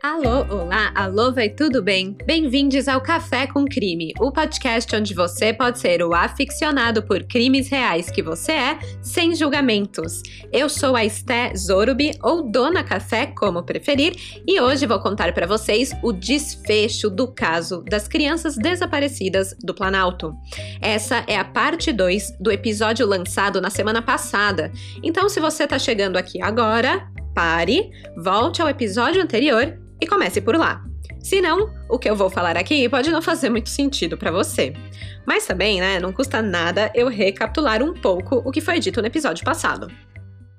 Alô, olá, alô, vai tudo bem? Bem-vindos ao Café com Crime, o podcast onde você pode ser o aficionado por crimes reais que você é, sem julgamentos. Eu sou a Esté Zorubi, ou Dona Café, como preferir, e hoje vou contar para vocês o desfecho do caso das crianças desaparecidas do Planalto. Essa é a parte 2 do episódio lançado na semana passada. Então, se você está chegando aqui agora, pare, volte ao episódio anterior e comece por lá. Se não, o que eu vou falar aqui pode não fazer muito sentido para você. Mas também, né, não custa nada eu recapitular um pouco o que foi dito no episódio passado.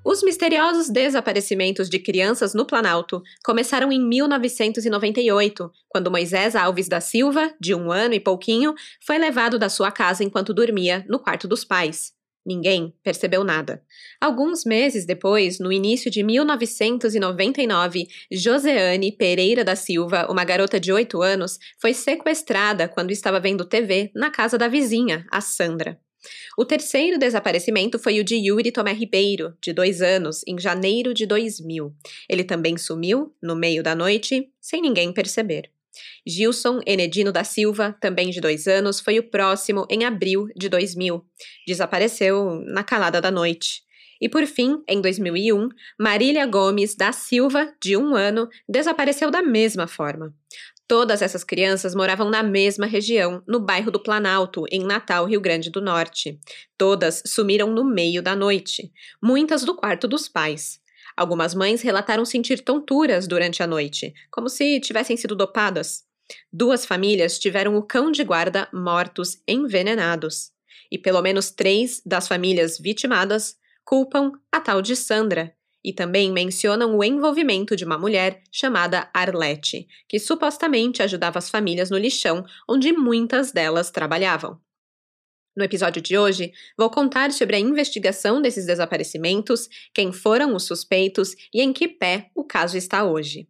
Os misteriosos desaparecimentos de crianças no Planalto começaram em 1998, quando Moisés Alves da Silva, de um ano e pouquinho, foi levado da sua casa enquanto dormia no quarto dos pais. Ninguém percebeu nada. Alguns meses depois, no início de 1999, Joseane Pereira da Silva, uma garota de 8 anos, foi sequestrada quando estava vendo TV na casa da vizinha, a Sandra. O terceiro desaparecimento foi o de Yuri Tomé Ribeiro, de dois anos, em janeiro de 2000. Ele também sumiu, no meio da noite, sem ninguém perceber. Gilson Enedino da Silva, também de dois anos, foi o próximo em abril de 2000. Desapareceu na calada da noite. E por fim, em 2001, Marília Gomes da Silva, de um ano, desapareceu da mesma forma. Todas essas crianças moravam na mesma região, no bairro do Planalto, em Natal, Rio Grande do Norte. Todas sumiram no meio da noite, muitas do quarto dos pais. Algumas mães relataram sentir tonturas durante a noite, como se tivessem sido dopadas. Duas famílias tiveram o cão de guarda mortos envenenados. E pelo menos três das famílias vitimadas culpam a tal de Sandra, e também mencionam o envolvimento de uma mulher chamada Arlete, que supostamente ajudava as famílias no lixão onde muitas delas trabalhavam. No episódio de hoje, vou contar sobre a investigação desses desaparecimentos, quem foram os suspeitos e em que pé o caso está hoje.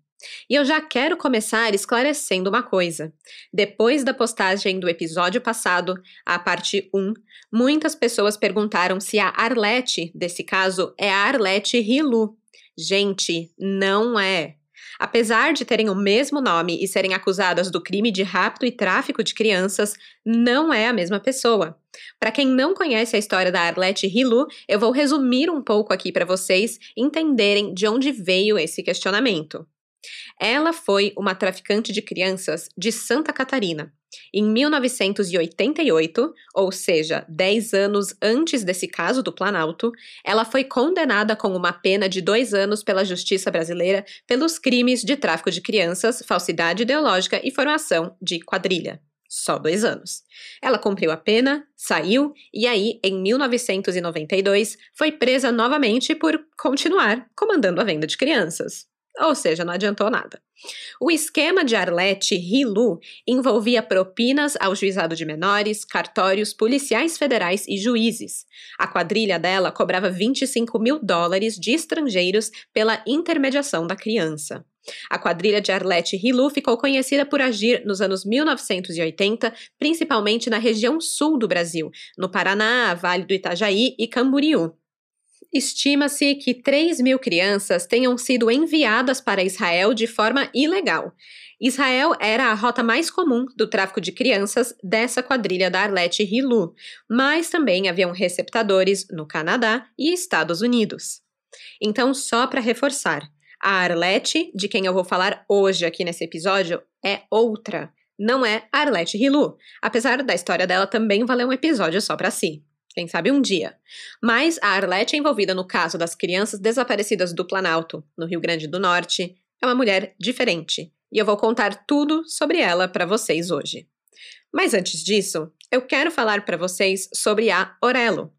E eu já quero começar esclarecendo uma coisa. Depois da postagem do episódio passado, a parte 1, muitas pessoas perguntaram se a Arlete desse caso é a Arlete Rilu. Gente, não é. Apesar de terem o mesmo nome e serem acusadas do crime de rapto e tráfico de crianças, não é a mesma pessoa. Para quem não conhece a história da Arlette Hilu, eu vou resumir um pouco aqui para vocês entenderem de onde veio esse questionamento. Ela foi uma traficante de crianças de Santa Catarina. Em 1988, ou seja, 10 anos antes desse caso do Planalto, ela foi condenada com uma pena de dois anos pela justiça brasileira pelos crimes de tráfico de crianças, falsidade ideológica e formação de quadrilha. Só dois anos. Ela cumpriu a pena, saiu e aí, em 1992, foi presa novamente por continuar comandando a venda de crianças. Ou seja, não adiantou nada. O esquema de Arlete Rilu envolvia propinas ao juizado de menores, cartórios, policiais federais e juízes. A quadrilha dela cobrava 25 mil dólares de estrangeiros pela intermediação da criança. A quadrilha de Arlete Rilu ficou conhecida por agir nos anos 1980, principalmente na região sul do Brasil, no Paraná, Vale do Itajaí e Camboriú. Estima-se que 3 mil crianças tenham sido enviadas para Israel de forma ilegal. Israel era a rota mais comum do tráfico de crianças dessa quadrilha da Arlete Hilu, mas também haviam receptadores no Canadá e Estados Unidos. Então, só para reforçar, a Arlete, de quem eu vou falar hoje aqui nesse episódio, é outra. Não é a Arlete Hilu, apesar da história dela também valer um episódio só para si. Quem sabe um dia. Mas a Arlete é envolvida no caso das crianças desaparecidas do Planalto, no Rio Grande do Norte. É uma mulher diferente. E eu vou contar tudo sobre ela para vocês hoje. Mas antes disso, eu quero falar para vocês sobre a Orelo.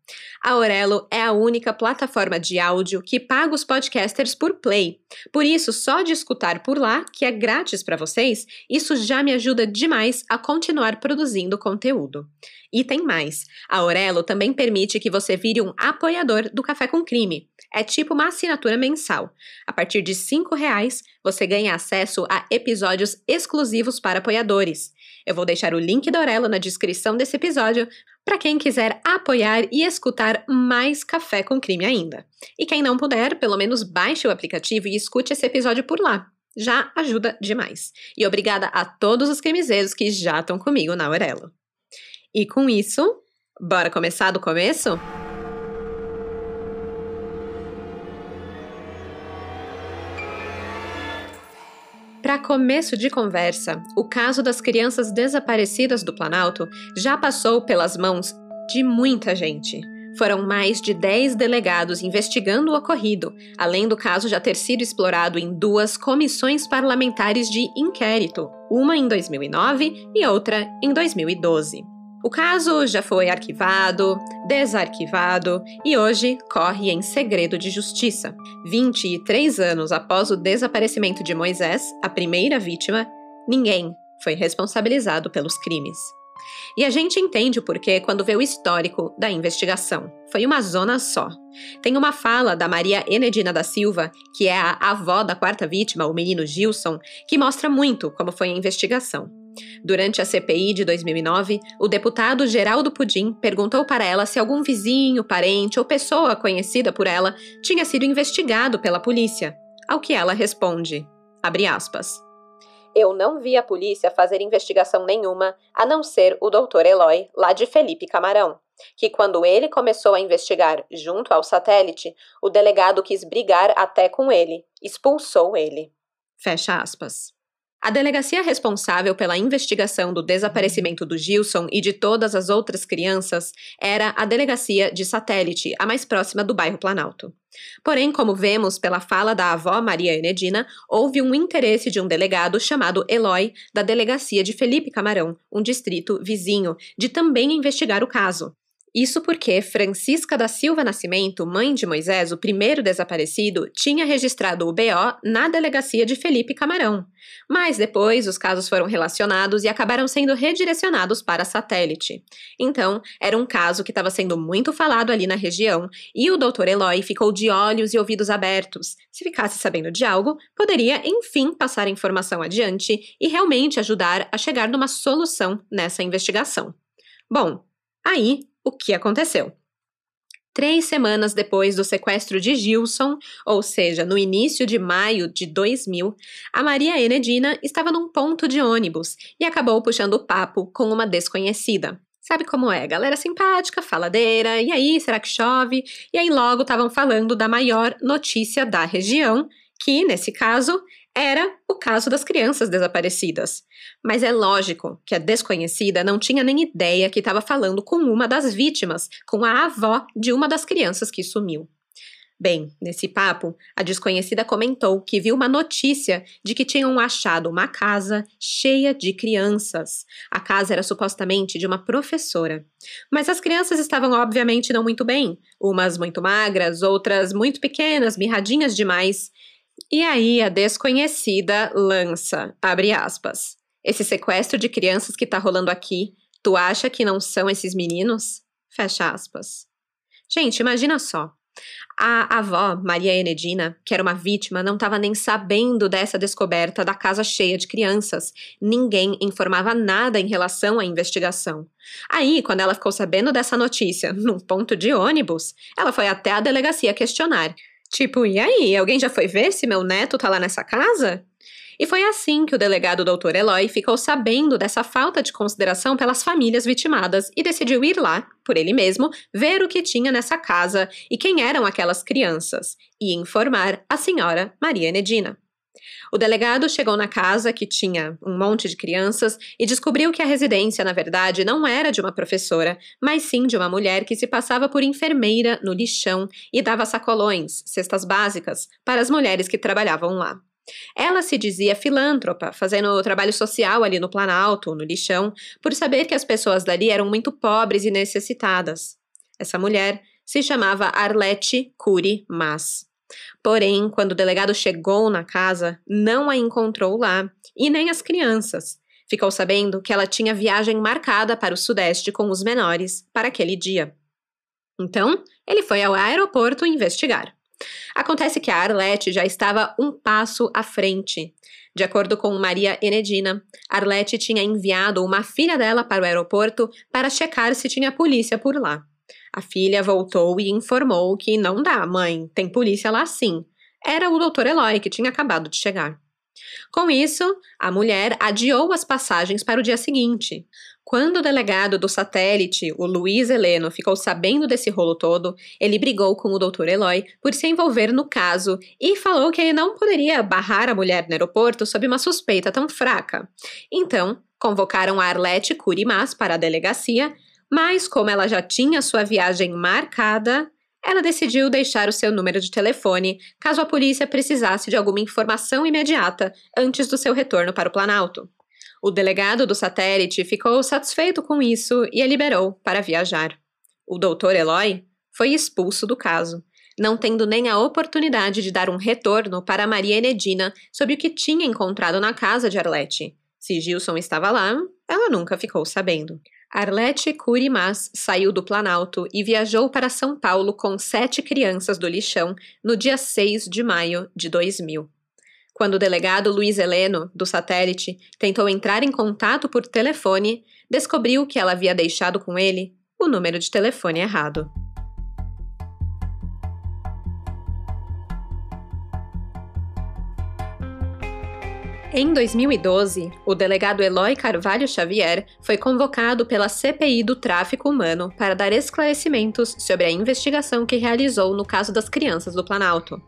A Orelo é a única plataforma de áudio que paga os podcasters por play. Por isso, só de escutar por lá, que é grátis para vocês, isso já me ajuda demais a continuar produzindo conteúdo. E tem mais: a Orelo também permite que você vire um apoiador do Café com Crime. É tipo uma assinatura mensal. A partir de R$ reais, você ganha acesso a episódios exclusivos para apoiadores. Eu vou deixar o link da Orelo na descrição desse episódio para quem quiser apoiar e escutar mais Café com Crime ainda. E quem não puder, pelo menos baixe o aplicativo e escute esse episódio por lá. Já ajuda demais. E obrigada a todos os crimezeiros que já estão comigo na Aurelo. E com isso, bora começar do começo? Para começo de conversa, o caso das crianças desaparecidas do Planalto já passou pelas mãos de muita gente. Foram mais de 10 delegados investigando o ocorrido, além do caso já ter sido explorado em duas comissões parlamentares de inquérito, uma em 2009 e outra em 2012. O caso já foi arquivado, desarquivado e hoje corre em segredo de justiça. 23 anos após o desaparecimento de Moisés, a primeira vítima, ninguém foi responsabilizado pelos crimes. E a gente entende o porquê quando vê o histórico da investigação. Foi uma zona só. Tem uma fala da Maria Enedina da Silva, que é a avó da quarta vítima, o menino Gilson, que mostra muito como foi a investigação. Durante a CPI de 2009, o deputado Geraldo Pudim perguntou para ela se algum vizinho, parente ou pessoa conhecida por ela tinha sido investigado pela polícia. Ao que ela responde: aspas. Eu não vi a polícia fazer investigação nenhuma, a não ser o doutor Eloy, lá de Felipe Camarão, que quando ele começou a investigar junto ao satélite, o delegado quis brigar até com ele, expulsou ele. Fecha aspas. A delegacia responsável pela investigação do desaparecimento do Gilson e de todas as outras crianças era a delegacia de satélite, a mais próxima do bairro Planalto. Porém, como vemos pela fala da avó Maria Enedina, houve um interesse de um delegado chamado Eloy, da delegacia de Felipe Camarão, um distrito vizinho, de também investigar o caso. Isso porque Francisca da Silva Nascimento, mãe de Moisés, o primeiro desaparecido, tinha registrado o BO na delegacia de Felipe Camarão. Mas depois os casos foram relacionados e acabaram sendo redirecionados para satélite. Então, era um caso que estava sendo muito falado ali na região e o Dr. Eloy ficou de olhos e ouvidos abertos. Se ficasse sabendo de algo, poderia enfim passar a informação adiante e realmente ajudar a chegar numa solução nessa investigação. Bom, aí o que aconteceu. Três semanas depois do sequestro de Gilson, ou seja, no início de maio de 2000, a Maria Enedina estava num ponto de ônibus e acabou puxando papo com uma desconhecida. Sabe como é? Galera simpática, faladeira, e aí, será que chove? E aí logo estavam falando da maior notícia da região, que, nesse caso, era o caso das crianças desaparecidas. Mas é lógico que a desconhecida não tinha nem ideia que estava falando com uma das vítimas, com a avó de uma das crianças que sumiu. Bem, nesse papo, a desconhecida comentou que viu uma notícia de que tinham achado uma casa cheia de crianças. A casa era supostamente de uma professora. Mas as crianças estavam, obviamente, não muito bem. Umas muito magras, outras muito pequenas, mirradinhas demais. E aí a desconhecida lança, abre aspas. Esse sequestro de crianças que tá rolando aqui, tu acha que não são esses meninos? Fecha aspas. Gente, imagina só. A avó, Maria Enedina, que era uma vítima, não estava nem sabendo dessa descoberta da casa cheia de crianças. Ninguém informava nada em relação à investigação. Aí, quando ela ficou sabendo dessa notícia, num ponto de ônibus, ela foi até a delegacia questionar. Tipo, e aí, alguém já foi ver se meu neto tá lá nessa casa? E foi assim que o delegado Dr. Eloy ficou sabendo dessa falta de consideração pelas famílias vitimadas e decidiu ir lá, por ele mesmo, ver o que tinha nessa casa e quem eram aquelas crianças, e informar a senhora Maria Enedina. O delegado chegou na casa que tinha um monte de crianças e descobriu que a residência, na verdade, não era de uma professora, mas sim de uma mulher que se passava por enfermeira no lixão e dava sacolões, cestas básicas, para as mulheres que trabalhavam lá. Ela se dizia filântropa, fazendo trabalho social ali no Planalto, no lixão, por saber que as pessoas dali eram muito pobres e necessitadas. Essa mulher se chamava Arlete Cury Mas. Porém, quando o delegado chegou na casa, não a encontrou lá, e nem as crianças. Ficou sabendo que ela tinha viagem marcada para o Sudeste com os menores para aquele dia. Então, ele foi ao aeroporto investigar. Acontece que a Arlete já estava um passo à frente. De acordo com Maria Enedina, Arlete tinha enviado uma filha dela para o aeroporto para checar se tinha polícia por lá. A filha voltou e informou que não dá, mãe, tem polícia lá sim. Era o doutor Eloy que tinha acabado de chegar. Com isso, a mulher adiou as passagens para o dia seguinte. Quando o delegado do satélite, o Luiz Heleno, ficou sabendo desse rolo todo, ele brigou com o Dr. Eloy por se envolver no caso e falou que ele não poderia barrar a mulher no aeroporto sob uma suspeita tão fraca. Então, convocaram a Arlete Curimas para a delegacia, mas como ela já tinha sua viagem marcada, ela decidiu deixar o seu número de telefone caso a polícia precisasse de alguma informação imediata antes do seu retorno para o Planalto. O delegado do satélite ficou satisfeito com isso e a liberou para viajar. O doutor Eloy foi expulso do caso, não tendo nem a oportunidade de dar um retorno para Maria Enedina sobre o que tinha encontrado na casa de Arlete. Se Gilson estava lá, ela nunca ficou sabendo. Arlete Curimas saiu do Planalto e viajou para São Paulo com sete crianças do lixão no dia 6 de maio de 2000. Quando o delegado Luiz Heleno, do satélite, tentou entrar em contato por telefone, descobriu que ela havia deixado com ele o número de telefone errado. Em 2012, o delegado Eloy Carvalho Xavier foi convocado pela CPI do tráfico humano para dar esclarecimentos sobre a investigação que realizou no caso das crianças do Planalto.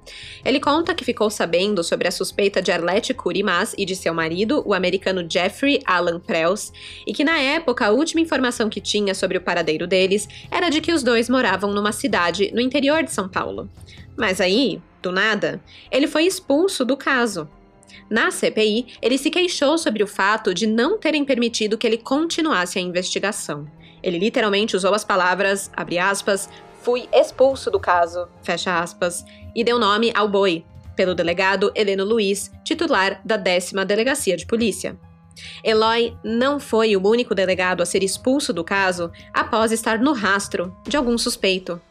Ele conta que ficou sabendo sobre a suspeita de Arlette Curimas e de seu marido, o americano Jeffrey Alan Prels, e que na época a última informação que tinha sobre o paradeiro deles era de que os dois moravam numa cidade no interior de São Paulo. Mas aí, do nada, ele foi expulso do caso. Na CPI, ele se queixou sobre o fato de não terem permitido que ele continuasse a investigação. Ele literalmente usou as palavras, abre aspas, fui expulso do caso, fecha aspas, e deu nome ao boi, pelo delegado Heleno Luiz, titular da décima Delegacia de Polícia. Eloy não foi o único delegado a ser expulso do caso após estar no rastro de algum suspeito.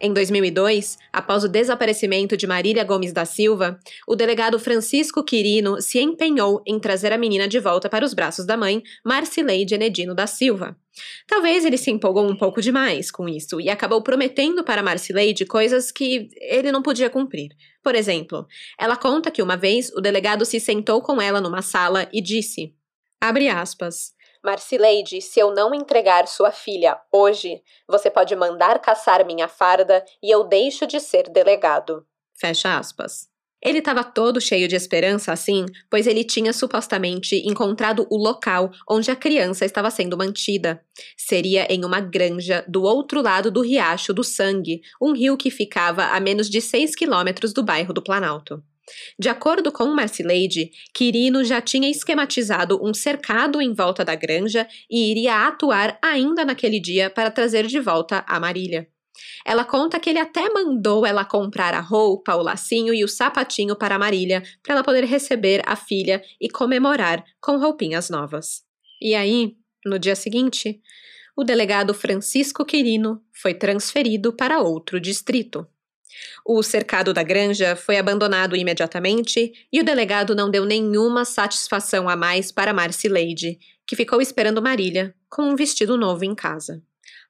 Em 2002, após o desaparecimento de Marília Gomes da Silva, o delegado Francisco Quirino se empenhou em trazer a menina de volta para os braços da mãe, Marcileide Enedino da Silva. Talvez ele se empolgou um pouco demais com isso e acabou prometendo para Marcileide coisas que ele não podia cumprir. Por exemplo, ela conta que uma vez o delegado se sentou com ela numa sala e disse: Abre aspas. Marcileide, se eu não entregar sua filha hoje, você pode mandar caçar minha farda e eu deixo de ser delegado. Fecha aspas. Ele estava todo cheio de esperança assim, pois ele tinha supostamente encontrado o local onde a criança estava sendo mantida. Seria em uma granja do outro lado do Riacho do Sangue, um rio que ficava a menos de 6 quilômetros do bairro do Planalto. De acordo com Marcileide, Quirino já tinha esquematizado um cercado em volta da granja e iria atuar ainda naquele dia para trazer de volta a Marília. Ela conta que ele até mandou ela comprar a roupa, o lacinho e o sapatinho para Marília, para ela poder receber a filha e comemorar com roupinhas novas. E aí, no dia seguinte, o delegado Francisco Quirino foi transferido para outro distrito. O cercado da granja foi abandonado imediatamente e o delegado não deu nenhuma satisfação a mais para Marcileide, que ficou esperando Marília com um vestido novo em casa.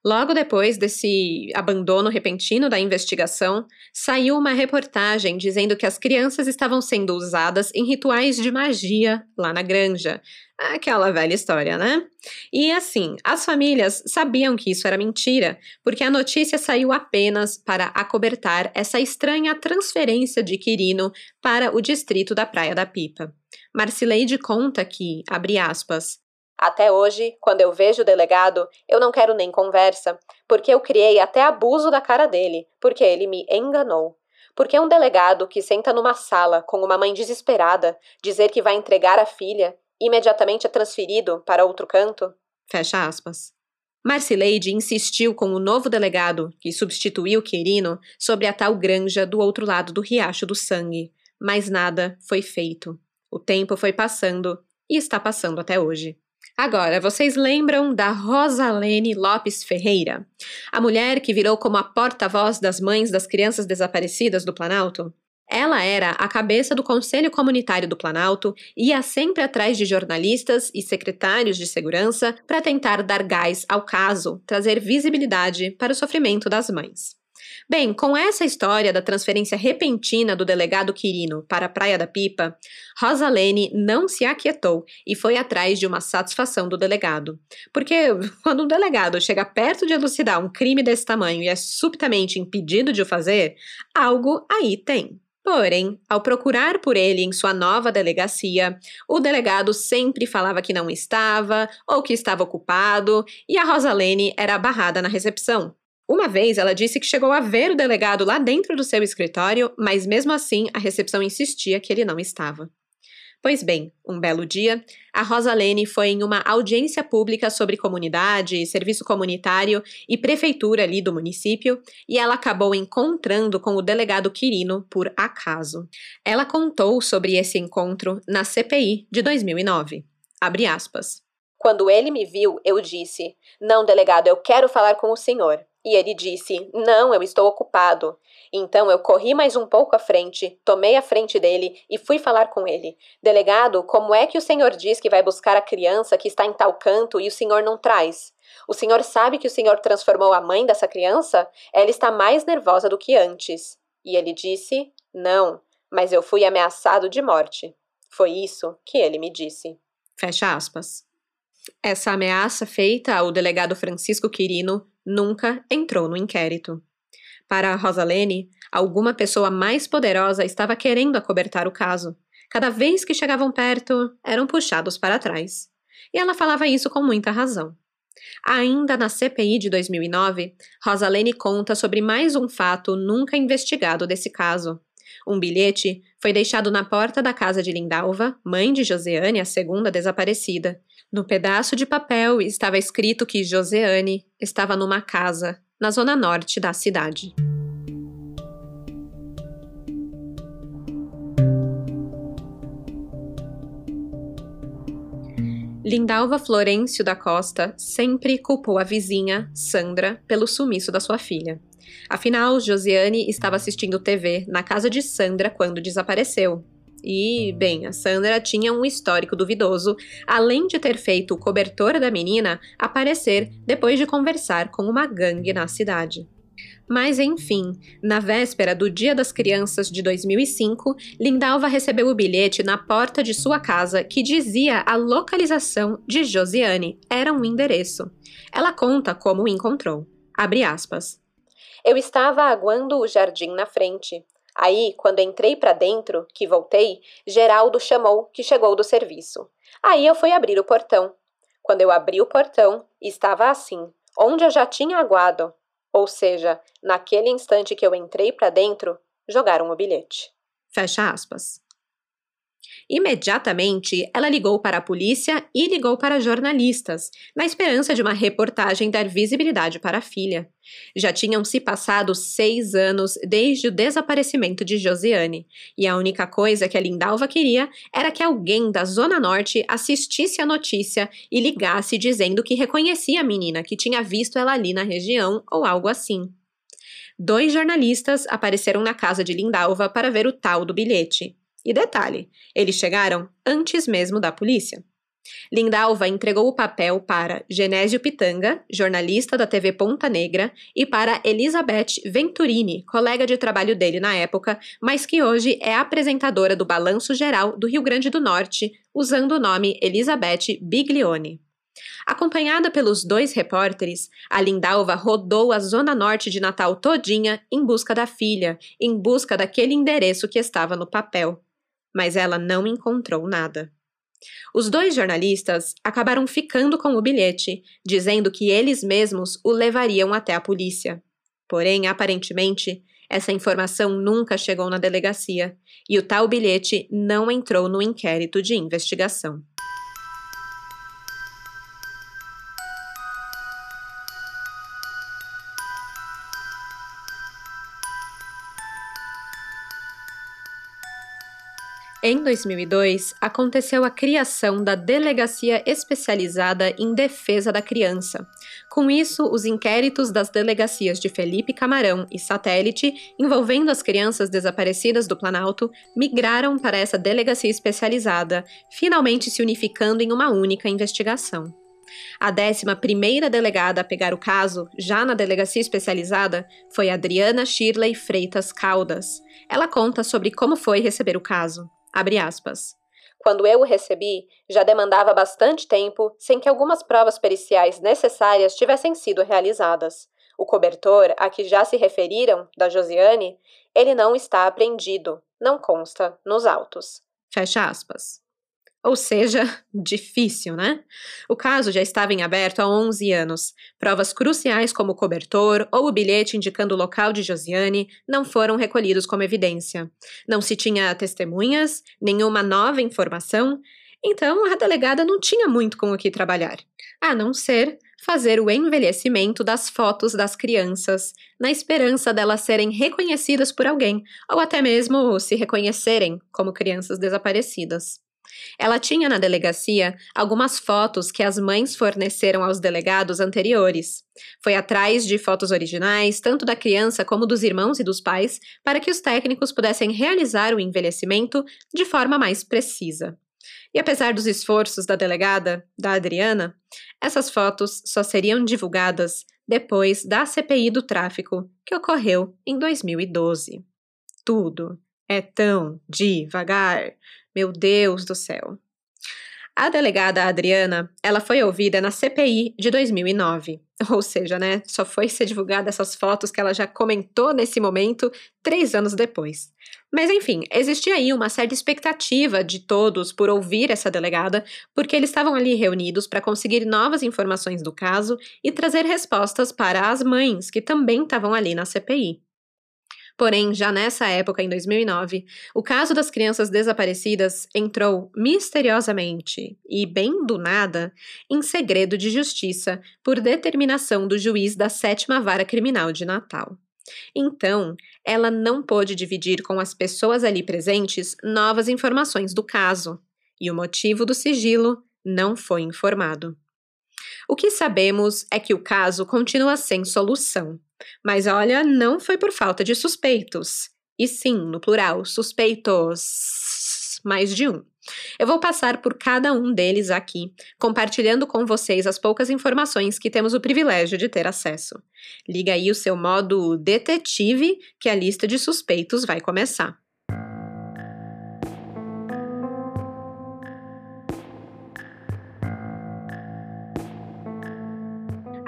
Logo depois desse abandono repentino da investigação, saiu uma reportagem dizendo que as crianças estavam sendo usadas em rituais de magia lá na granja. Aquela velha história, né? E assim, as famílias sabiam que isso era mentira, porque a notícia saiu apenas para acobertar essa estranha transferência de Quirino para o distrito da Praia da Pipa. Marcileide conta que, abre aspas, até hoje, quando eu vejo o delegado, eu não quero nem conversa, porque eu criei até abuso da cara dele, porque ele me enganou. Porque um delegado que senta numa sala com uma mãe desesperada dizer que vai entregar a filha, imediatamente é transferido para outro canto? Fecha aspas. Marcileide insistiu com o novo delegado, que substituiu Quirino, sobre a tal granja do outro lado do Riacho do Sangue, mas nada foi feito. O tempo foi passando e está passando até hoje. Agora, vocês lembram da Rosalene Lopes Ferreira, a mulher que virou como a porta-voz das mães das crianças desaparecidas do Planalto? Ela era a cabeça do Conselho Comunitário do Planalto e ia sempre atrás de jornalistas e secretários de segurança para tentar dar gás ao caso, trazer visibilidade para o sofrimento das mães. Bem, com essa história da transferência repentina do delegado Quirino para a Praia da Pipa, Rosalene não se aquietou e foi atrás de uma satisfação do delegado. Porque quando um delegado chega perto de elucidar um crime desse tamanho e é subitamente impedido de o fazer, algo aí tem. Porém, ao procurar por ele em sua nova delegacia, o delegado sempre falava que não estava ou que estava ocupado e a Rosalene era barrada na recepção. Uma vez ela disse que chegou a ver o delegado lá dentro do seu escritório, mas mesmo assim a recepção insistia que ele não estava. Pois bem, um belo dia, a Rosalene foi em uma audiência pública sobre comunidade, serviço comunitário e prefeitura ali do município e ela acabou encontrando com o delegado Quirino por acaso. Ela contou sobre esse encontro na CPI de 2009. Abre aspas. Quando ele me viu, eu disse: Não, delegado, eu quero falar com o senhor. E ele disse: Não, eu estou ocupado. Então eu corri mais um pouco à frente, tomei a frente dele e fui falar com ele. Delegado, como é que o senhor diz que vai buscar a criança que está em tal canto e o senhor não traz? O senhor sabe que o senhor transformou a mãe dessa criança? Ela está mais nervosa do que antes. E ele disse: Não, mas eu fui ameaçado de morte. Foi isso que ele me disse. Fecha aspas. Essa ameaça feita ao delegado Francisco Quirino nunca entrou no inquérito. Para Rosalene, alguma pessoa mais poderosa estava querendo acobertar o caso. Cada vez que chegavam perto, eram puxados para trás. E ela falava isso com muita razão. Ainda na CPI de 2009, Rosalene conta sobre mais um fato nunca investigado desse caso. Um bilhete foi deixado na porta da casa de Lindalva, mãe de Joseane, a segunda desaparecida, no pedaço de papel estava escrito que Joseane estava numa casa na zona norte da cidade. Lindalva Florencio da Costa sempre culpou a vizinha, Sandra, pelo sumiço da sua filha. Afinal, Josiane estava assistindo TV na casa de Sandra quando desapareceu, e, bem, a Sandra tinha um histórico duvidoso, além de ter feito o cobertor da menina aparecer depois de conversar com uma gangue na cidade. Mas enfim, na véspera do Dia das Crianças de 2005, Lindalva recebeu o bilhete na porta de sua casa que dizia a localização de Josiane. Era um endereço. Ela conta como o encontrou. Abre aspas. Eu estava aguando o jardim na frente. Aí, quando entrei para dentro, que voltei, Geraldo chamou que chegou do serviço. Aí eu fui abrir o portão. Quando eu abri o portão, estava assim, onde eu já tinha aguado. Ou seja, naquele instante que eu entrei para dentro, jogaram o bilhete. Fecha aspas. Imediatamente, ela ligou para a polícia e ligou para jornalistas, na esperança de uma reportagem dar visibilidade para a filha. Já tinham se passado seis anos desde o desaparecimento de Josiane, e a única coisa que a Lindalva queria era que alguém da Zona Norte assistisse a notícia e ligasse dizendo que reconhecia a menina, que tinha visto ela ali na região ou algo assim. Dois jornalistas apareceram na casa de Lindalva para ver o tal do bilhete. E detalhe, eles chegaram antes mesmo da polícia. Lindalva entregou o papel para Genésio Pitanga, jornalista da TV Ponta Negra, e para Elizabeth Venturini, colega de trabalho dele na época, mas que hoje é apresentadora do Balanço Geral do Rio Grande do Norte, usando o nome Elizabeth Biglione. Acompanhada pelos dois repórteres, a Lindalva rodou a zona norte de Natal todinha em busca da filha, em busca daquele endereço que estava no papel mas ela não encontrou nada. Os dois jornalistas acabaram ficando com o bilhete, dizendo que eles mesmos o levariam até a polícia. Porém, aparentemente, essa informação nunca chegou na delegacia e o tal bilhete não entrou no inquérito de investigação. Em 2002, aconteceu a criação da Delegacia Especializada em Defesa da Criança. Com isso, os inquéritos das delegacias de Felipe Camarão e Satélite, envolvendo as crianças desaparecidas do Planalto, migraram para essa delegacia especializada, finalmente se unificando em uma única investigação. A décima primeira delegada a pegar o caso, já na delegacia especializada, foi Adriana Shirley Freitas Caldas. Ela conta sobre como foi receber o caso. Abre aspas. Quando eu o recebi, já demandava bastante tempo sem que algumas provas periciais necessárias tivessem sido realizadas. O cobertor, a que já se referiram, da Josiane, ele não está apreendido, não consta nos autos. Fecha aspas. Ou seja, difícil, né? O caso já estava em aberto há 11 anos. Provas cruciais como o cobertor ou o bilhete indicando o local de Josiane não foram recolhidos como evidência. Não se tinha testemunhas, nenhuma nova informação, então a delegada não tinha muito com o que trabalhar, a não ser fazer o envelhecimento das fotos das crianças, na esperança delas serem reconhecidas por alguém, ou até mesmo se reconhecerem como crianças desaparecidas. Ela tinha na delegacia algumas fotos que as mães forneceram aos delegados anteriores. Foi atrás de fotos originais, tanto da criança como dos irmãos e dos pais, para que os técnicos pudessem realizar o envelhecimento de forma mais precisa. E apesar dos esforços da delegada, da Adriana, essas fotos só seriam divulgadas depois da CPI do tráfico, que ocorreu em 2012. Tudo é tão devagar. Meu Deus do céu. A delegada Adriana, ela foi ouvida na CPI de 2009. Ou seja, né, só foi ser divulgada essas fotos que ela já comentou nesse momento, três anos depois. Mas enfim, existia aí uma certa expectativa de todos por ouvir essa delegada, porque eles estavam ali reunidos para conseguir novas informações do caso e trazer respostas para as mães, que também estavam ali na CPI. Porém, já nessa época, em 2009, o caso das crianças desaparecidas entrou misteriosamente e bem do nada em segredo de justiça por determinação do juiz da sétima vara criminal de Natal. Então, ela não pôde dividir com as pessoas ali presentes novas informações do caso, e o motivo do sigilo não foi informado. O que sabemos é que o caso continua sem solução mas olha, não foi por falta de suspeitos. E sim, no plural, suspeitos. Mais de um. Eu vou passar por cada um deles aqui, compartilhando com vocês as poucas informações que temos o privilégio de ter acesso. Liga aí o seu modo detetive, que a lista de suspeitos vai começar.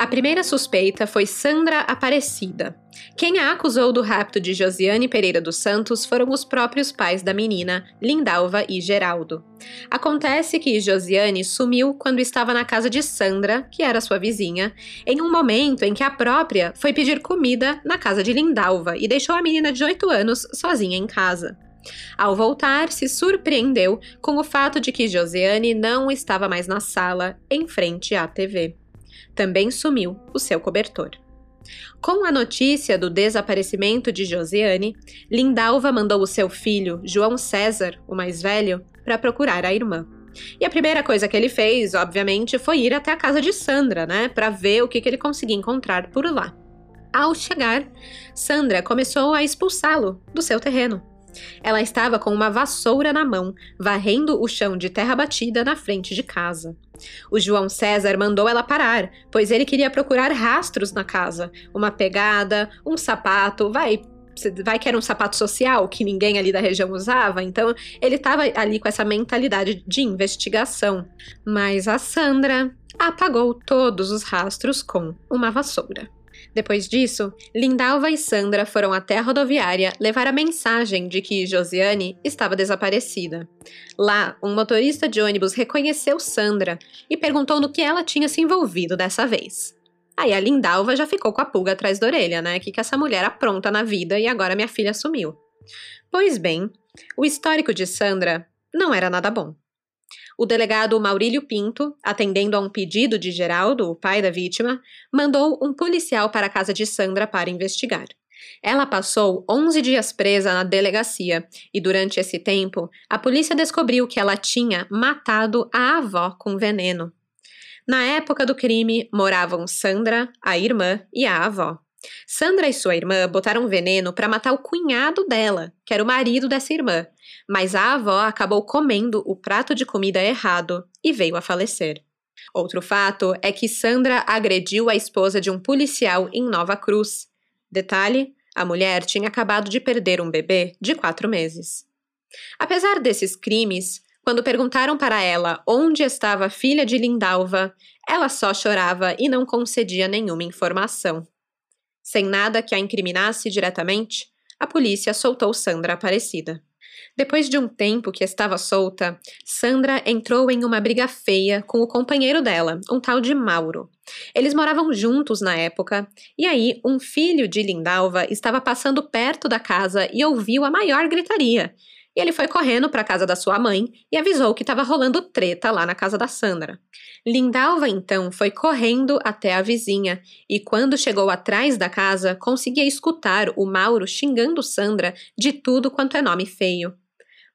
Primeira suspeita foi Sandra Aparecida. Quem a acusou do rapto de Josiane Pereira dos Santos foram os próprios pais da menina, Lindalva e Geraldo. Acontece que Josiane sumiu quando estava na casa de Sandra, que era sua vizinha, em um momento em que a própria foi pedir comida na casa de Lindalva e deixou a menina de 8 anos sozinha em casa. Ao voltar, se surpreendeu com o fato de que Josiane não estava mais na sala, em frente à TV também sumiu o seu cobertor. Com a notícia do desaparecimento de Josiane, Lindalva mandou o seu filho, João César, o mais velho, para procurar a irmã. E a primeira coisa que ele fez, obviamente, foi ir até a casa de Sandra, né, para ver o que, que ele conseguia encontrar por lá. Ao chegar, Sandra começou a expulsá-lo do seu terreno. Ela estava com uma vassoura na mão, varrendo o chão de terra batida na frente de casa. O João César mandou ela parar, pois ele queria procurar rastros na casa, uma pegada, um sapato, vai vai que era um sapato social que ninguém ali da região usava, então ele estava ali com essa mentalidade de investigação. Mas a Sandra apagou todos os rastros com uma vassoura. Depois disso, Lindalva e Sandra foram até a rodoviária levar a mensagem de que Josiane estava desaparecida. Lá, um motorista de ônibus reconheceu Sandra e perguntou no que ela tinha se envolvido dessa vez. Aí a Lindalva já ficou com a pulga atrás da orelha, né? Que que essa mulher apronta na vida e agora minha filha sumiu. Pois bem, o histórico de Sandra não era nada bom. O delegado Maurílio Pinto, atendendo a um pedido de Geraldo, o pai da vítima, mandou um policial para a casa de Sandra para investigar. Ela passou 11 dias presa na delegacia e, durante esse tempo, a polícia descobriu que ela tinha matado a avó com veneno. Na época do crime, moravam Sandra, a irmã e a avó. Sandra e sua irmã botaram veneno para matar o cunhado dela, que era o marido dessa irmã, mas a avó acabou comendo o prato de comida errado e veio a falecer. Outro fato é que Sandra agrediu a esposa de um policial em Nova Cruz. Detalhe: a mulher tinha acabado de perder um bebê de quatro meses. Apesar desses crimes, quando perguntaram para ela onde estava a filha de Lindalva, ela só chorava e não concedia nenhuma informação. Sem nada que a incriminasse diretamente, a polícia soltou Sandra Aparecida. Depois de um tempo que estava solta, Sandra entrou em uma briga feia com o companheiro dela, um tal de Mauro. Eles moravam juntos na época, e aí um filho de Lindalva estava passando perto da casa e ouviu a maior gritaria e ele foi correndo para a casa da sua mãe e avisou que estava rolando treta lá na casa da Sandra. Lindalva então foi correndo até a vizinha e quando chegou atrás da casa conseguia escutar o Mauro xingando Sandra de tudo quanto é nome feio.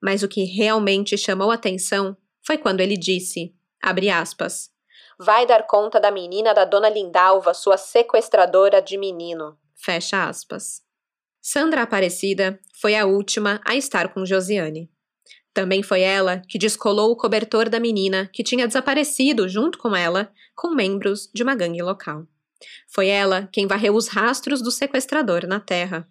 Mas o que realmente chamou atenção foi quando ele disse, aspas, Vai dar conta da menina da dona Lindalva, sua sequestradora de menino. Fecha aspas. Sandra Aparecida foi a última a estar com Josiane. Também foi ela que descolou o cobertor da menina que tinha desaparecido junto com ela, com membros de uma gangue local. Foi ela quem varreu os rastros do sequestrador na terra.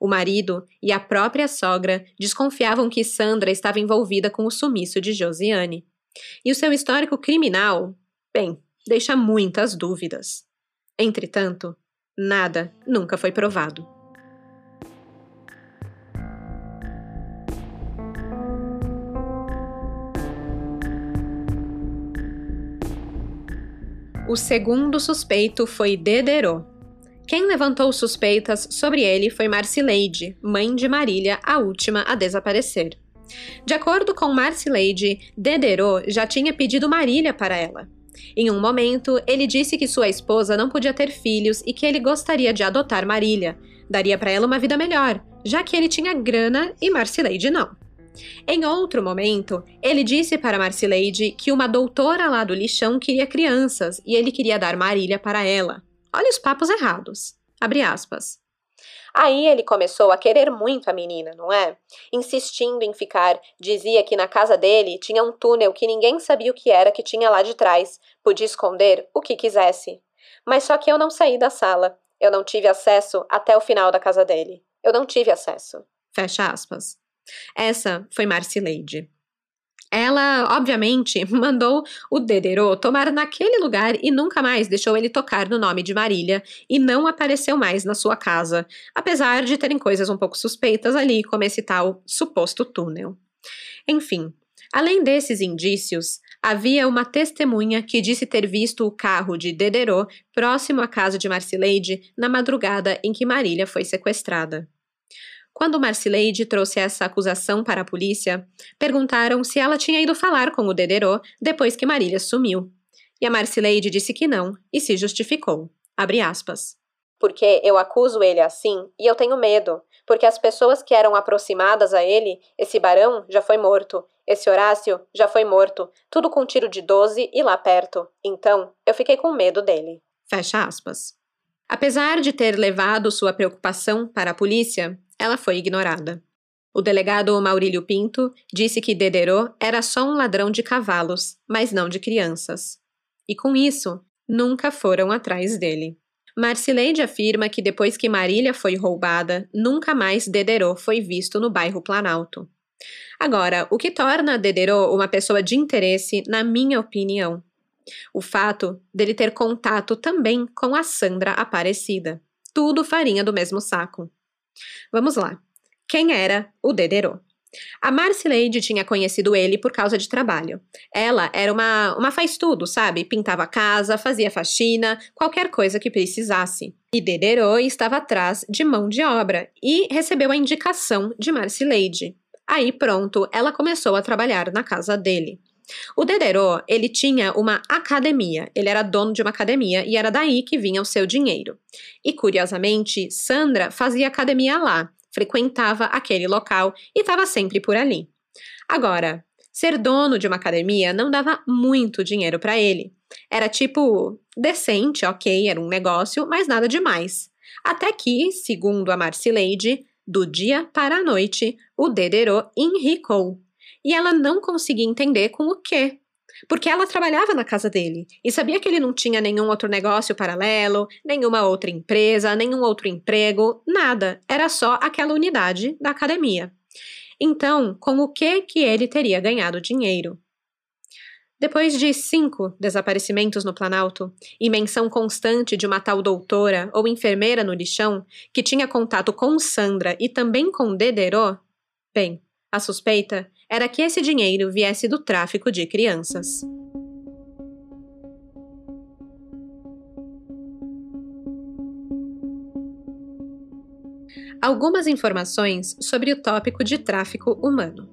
O marido e a própria sogra desconfiavam que Sandra estava envolvida com o sumiço de Josiane. E o seu histórico criminal, bem, deixa muitas dúvidas. Entretanto, nada nunca foi provado. O segundo suspeito foi Dedero. Quem levantou suspeitas sobre ele foi Marcileide, mãe de Marília, a última a desaparecer. De acordo com Marcileide, Dedero já tinha pedido Marília para ela. Em um momento, ele disse que sua esposa não podia ter filhos e que ele gostaria de adotar Marília. Daria para ela uma vida melhor, já que ele tinha grana e Marcileide não. Em outro momento, ele disse para Marcileide que uma doutora lá do lixão queria crianças e ele queria dar Marília para ela. Olha os papos errados. Abre aspas. Aí ele começou a querer muito a menina, não é? Insistindo em ficar, dizia que na casa dele tinha um túnel que ninguém sabia o que era que tinha lá de trás, podia esconder o que quisesse. Mas só que eu não saí da sala. Eu não tive acesso até o final da casa dele. Eu não tive acesso. Fecha aspas. Essa foi Marcileide. Ela, obviamente, mandou o Dedero tomar naquele lugar e nunca mais deixou ele tocar no nome de Marília e não apareceu mais na sua casa, apesar de terem coisas um pouco suspeitas ali, como esse tal suposto túnel. Enfim, além desses indícios, havia uma testemunha que disse ter visto o carro de Dedero próximo à casa de Marcileide na madrugada em que Marília foi sequestrada. Quando Marcileide trouxe essa acusação para a polícia, perguntaram se ela tinha ido falar com o Dedero depois que Marília sumiu. E a Marcileide disse que não e se justificou. Abre aspas. Porque eu acuso ele assim e eu tenho medo, porque as pessoas que eram aproximadas a ele, esse barão já foi morto, esse Horácio já foi morto, tudo com tiro de 12 e lá perto. Então, eu fiquei com medo dele. Fecha aspas. Apesar de ter levado sua preocupação para a polícia, ela foi ignorada. O delegado Maurílio Pinto disse que Dedero era só um ladrão de cavalos, mas não de crianças. E com isso, nunca foram atrás dele. Marcileide afirma que depois que Marília foi roubada, nunca mais Dedero foi visto no bairro Planalto. Agora, o que torna Dedero uma pessoa de interesse, na minha opinião? O fato dele ter contato também com a Sandra Aparecida. Tudo farinha do mesmo saco. Vamos lá. Quem era o Dedero? A Marcileide tinha conhecido ele por causa de trabalho. Ela era uma, uma faz-tudo, sabe? Pintava a casa, fazia faxina, qualquer coisa que precisasse. E Dedero estava atrás de mão de obra e recebeu a indicação de Marcileide. Aí pronto, ela começou a trabalhar na casa dele. O Dedero, ele tinha uma academia, ele era dono de uma academia e era daí que vinha o seu dinheiro. E curiosamente, Sandra fazia academia lá, frequentava aquele local e estava sempre por ali. Agora, ser dono de uma academia não dava muito dinheiro para ele. Era tipo decente, ok, era um negócio, mas nada demais. Até que, segundo a Marcileide, do dia para a noite, o Dedero enricou e ela não conseguia entender com o quê. porque ela trabalhava na casa dele e sabia que ele não tinha nenhum outro negócio paralelo, nenhuma outra empresa, nenhum outro emprego, nada. Era só aquela unidade da academia. Então, com o que que ele teria ganhado dinheiro? Depois de cinco desaparecimentos no Planalto e menção constante de uma tal doutora ou enfermeira no lixão que tinha contato com Sandra e também com Dederô, bem, a suspeita era que esse dinheiro viesse do tráfico de crianças. Algumas informações sobre o tópico de tráfico humano.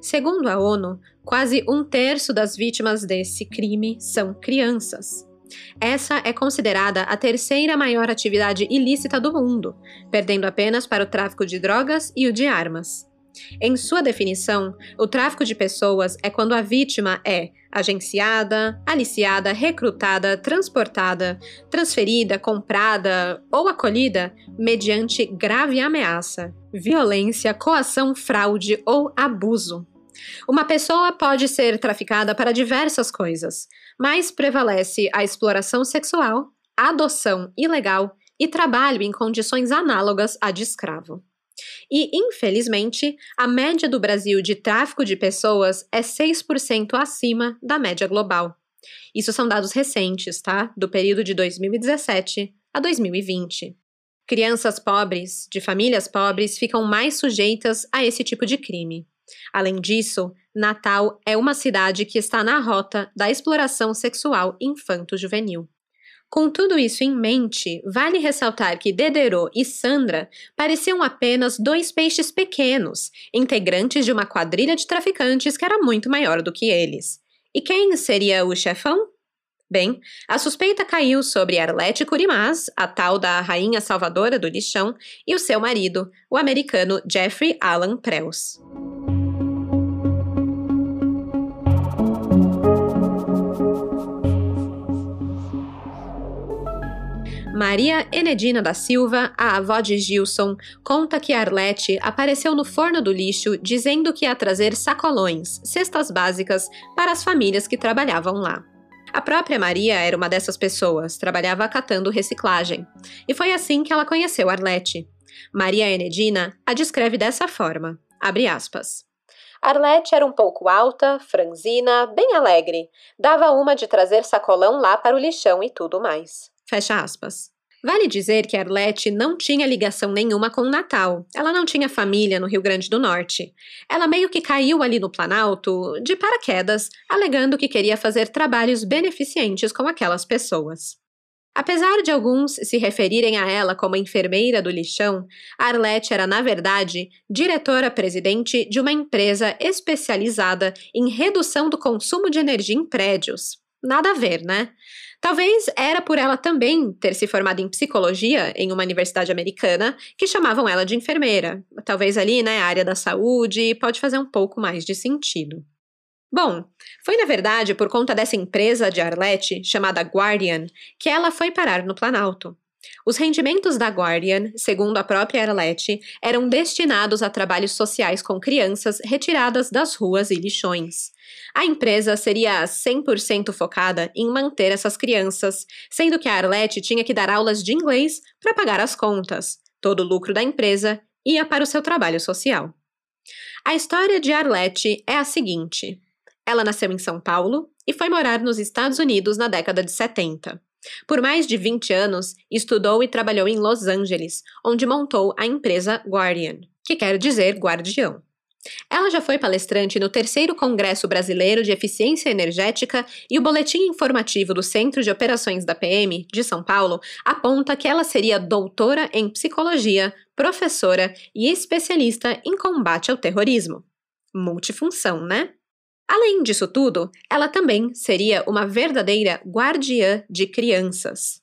Segundo a ONU, quase um terço das vítimas desse crime são crianças. Essa é considerada a terceira maior atividade ilícita do mundo, perdendo apenas para o tráfico de drogas e o de armas. Em sua definição, o tráfico de pessoas é quando a vítima é agenciada, aliciada, recrutada, transportada, transferida, comprada ou acolhida mediante grave ameaça, violência, coação, fraude ou abuso. Uma pessoa pode ser traficada para diversas coisas, mas prevalece a exploração sexual, adoção ilegal e trabalho em condições análogas à de escravo. E, infelizmente, a média do Brasil de tráfico de pessoas é 6% acima da média global. Isso são dados recentes, tá? Do período de 2017 a 2020. Crianças pobres, de famílias pobres, ficam mais sujeitas a esse tipo de crime. Além disso, Natal é uma cidade que está na rota da exploração sexual infanto-juvenil. Com tudo isso em mente, vale ressaltar que Dedero e Sandra pareciam apenas dois peixes pequenos, integrantes de uma quadrilha de traficantes que era muito maior do que eles. E quem seria o chefão? Bem, a suspeita caiu sobre Arlete Curimás, a tal da rainha salvadora do lixão, e o seu marido, o americano Jeffrey Alan Prels. Maria Enedina da Silva, a avó de Gilson, conta que Arlete apareceu no forno do lixo dizendo que ia trazer sacolões, cestas básicas, para as famílias que trabalhavam lá. A própria Maria era uma dessas pessoas, trabalhava catando reciclagem. E foi assim que ela conheceu Arlete. Maria Enedina a descreve dessa forma, abre aspas. Arlete era um pouco alta, franzina, bem alegre. Dava uma de trazer sacolão lá para o lixão e tudo mais. Fecha aspas. Vale dizer que Arlete não tinha ligação nenhuma com Natal. Ela não tinha família no Rio Grande do Norte. Ela meio que caiu ali no Planalto de paraquedas, alegando que queria fazer trabalhos beneficentes com aquelas pessoas. Apesar de alguns se referirem a ela como enfermeira do lixão, Arlete era, na verdade, diretora-presidente de uma empresa especializada em redução do consumo de energia em prédios. Nada a ver, né? Talvez era por ela também ter se formado em psicologia em uma universidade americana que chamavam ela de enfermeira. Talvez ali, né, área da saúde pode fazer um pouco mais de sentido. Bom, foi na verdade por conta dessa empresa de Arlete, chamada Guardian, que ela foi parar no Planalto. Os rendimentos da Guardian, segundo a própria Arlete, eram destinados a trabalhos sociais com crianças retiradas das ruas e lixões. A empresa seria 100% focada em manter essas crianças, sendo que a Arlete tinha que dar aulas de inglês para pagar as contas. Todo o lucro da empresa ia para o seu trabalho social. A história de Arlete é a seguinte: ela nasceu em São Paulo e foi morar nos Estados Unidos na década de 70. Por mais de 20 anos, estudou e trabalhou em Los Angeles, onde montou a empresa Guardian, que quer dizer guardião. Ela já foi palestrante no terceiro Congresso Brasileiro de Eficiência Energética e o boletim informativo do Centro de Operações da PM de São Paulo aponta que ela seria doutora em psicologia, professora e especialista em combate ao terrorismo. Multifunção, né? Além disso tudo, ela também seria uma verdadeira guardiã de crianças.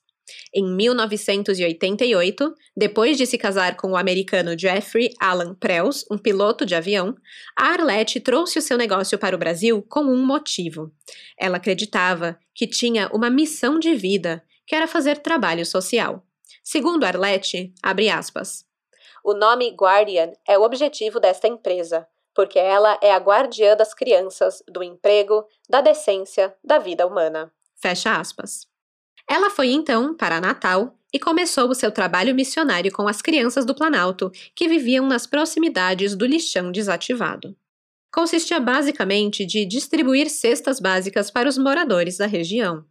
Em 1988, depois de se casar com o americano Jeffrey Alan Prels, um piloto de avião, a Arlette trouxe o seu negócio para o Brasil com um motivo. Ela acreditava que tinha uma missão de vida, que era fazer trabalho social. Segundo Arlette, abre aspas, o nome Guardian é o objetivo desta empresa porque ela é a guardiã das crianças, do emprego, da decência, da vida humana. Fecha aspas. Ela foi então para Natal e começou o seu trabalho missionário com as crianças do Planalto, que viviam nas proximidades do lixão desativado. Consistia basicamente de distribuir cestas básicas para os moradores da região.